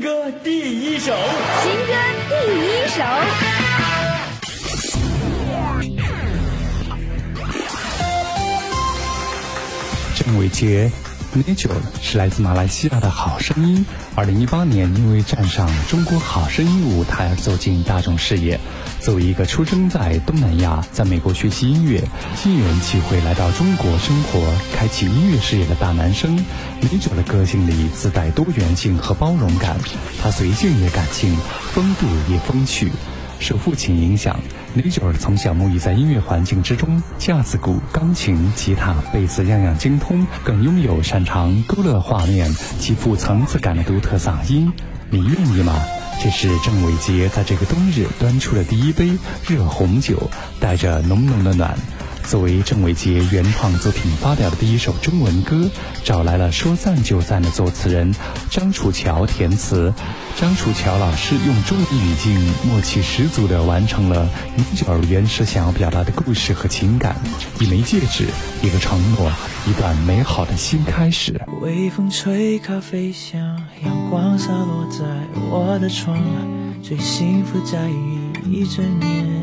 新歌第一首，新歌第一首。郑伟杰。Nature 是来自马来西亚的好声音。二零一八年，因为站上中国好声音舞台走进大众视野。作为一个出生在东南亚，在美国学习音乐，机缘际会来到中国生活，开启音乐事业的大男生，Nature 的个性里自带多元性和包容感。他随性也感性，风度也风趣。受父亲影响。李九儿从小沐浴在音乐环境之中，架子鼓、钢琴、吉他、贝斯样样精通，更拥有擅长勾勒画面、极富层次感的独特嗓音。你愿意吗？这是郑伟杰在这个冬日端出的第一杯热红酒，带着浓浓的暖。作为郑伟杰原创作品发表的第一首中文歌，找来了说散就散的作词人张楚乔填词。张楚乔老师用中文语境，默契十足地完成了米九儿原始想要表达的故事和情感。一枚戒指，一个承诺，一段美好的新开始。微风吹，咖啡香，阳光洒落在我的窗，最幸福在于一整年。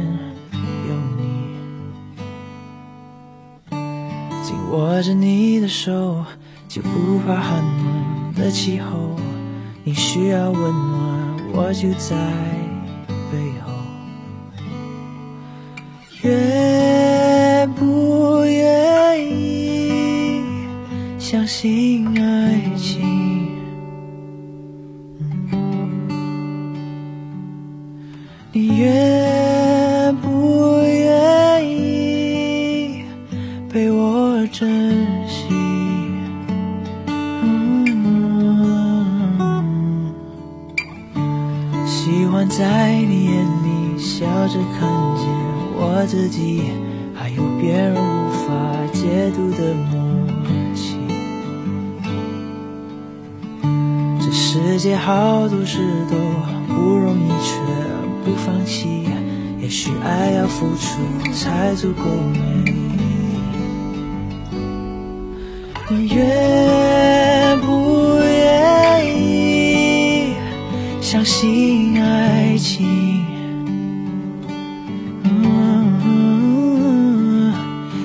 握着你的手，就不怕寒冷的气候。你需要温暖，我就在背后。愿不愿意相信爱情？你愿在你眼里笑着看见我自己，还有别人无法解读的默契。这世界好多事都不容易，却不放弃。也许爱要付出才足够美。你愿相信爱情？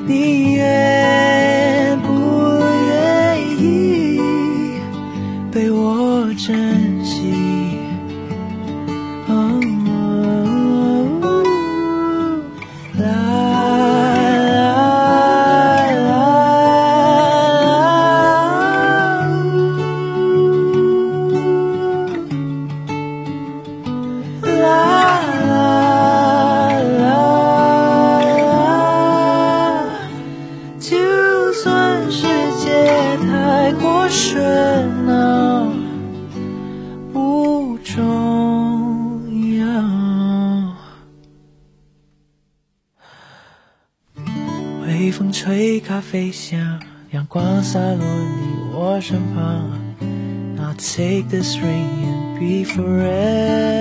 你愿不愿意被我珍惜？喧闹不重要微风吹，咖啡香，阳光洒落你我身旁。I'll take this ring and be forever.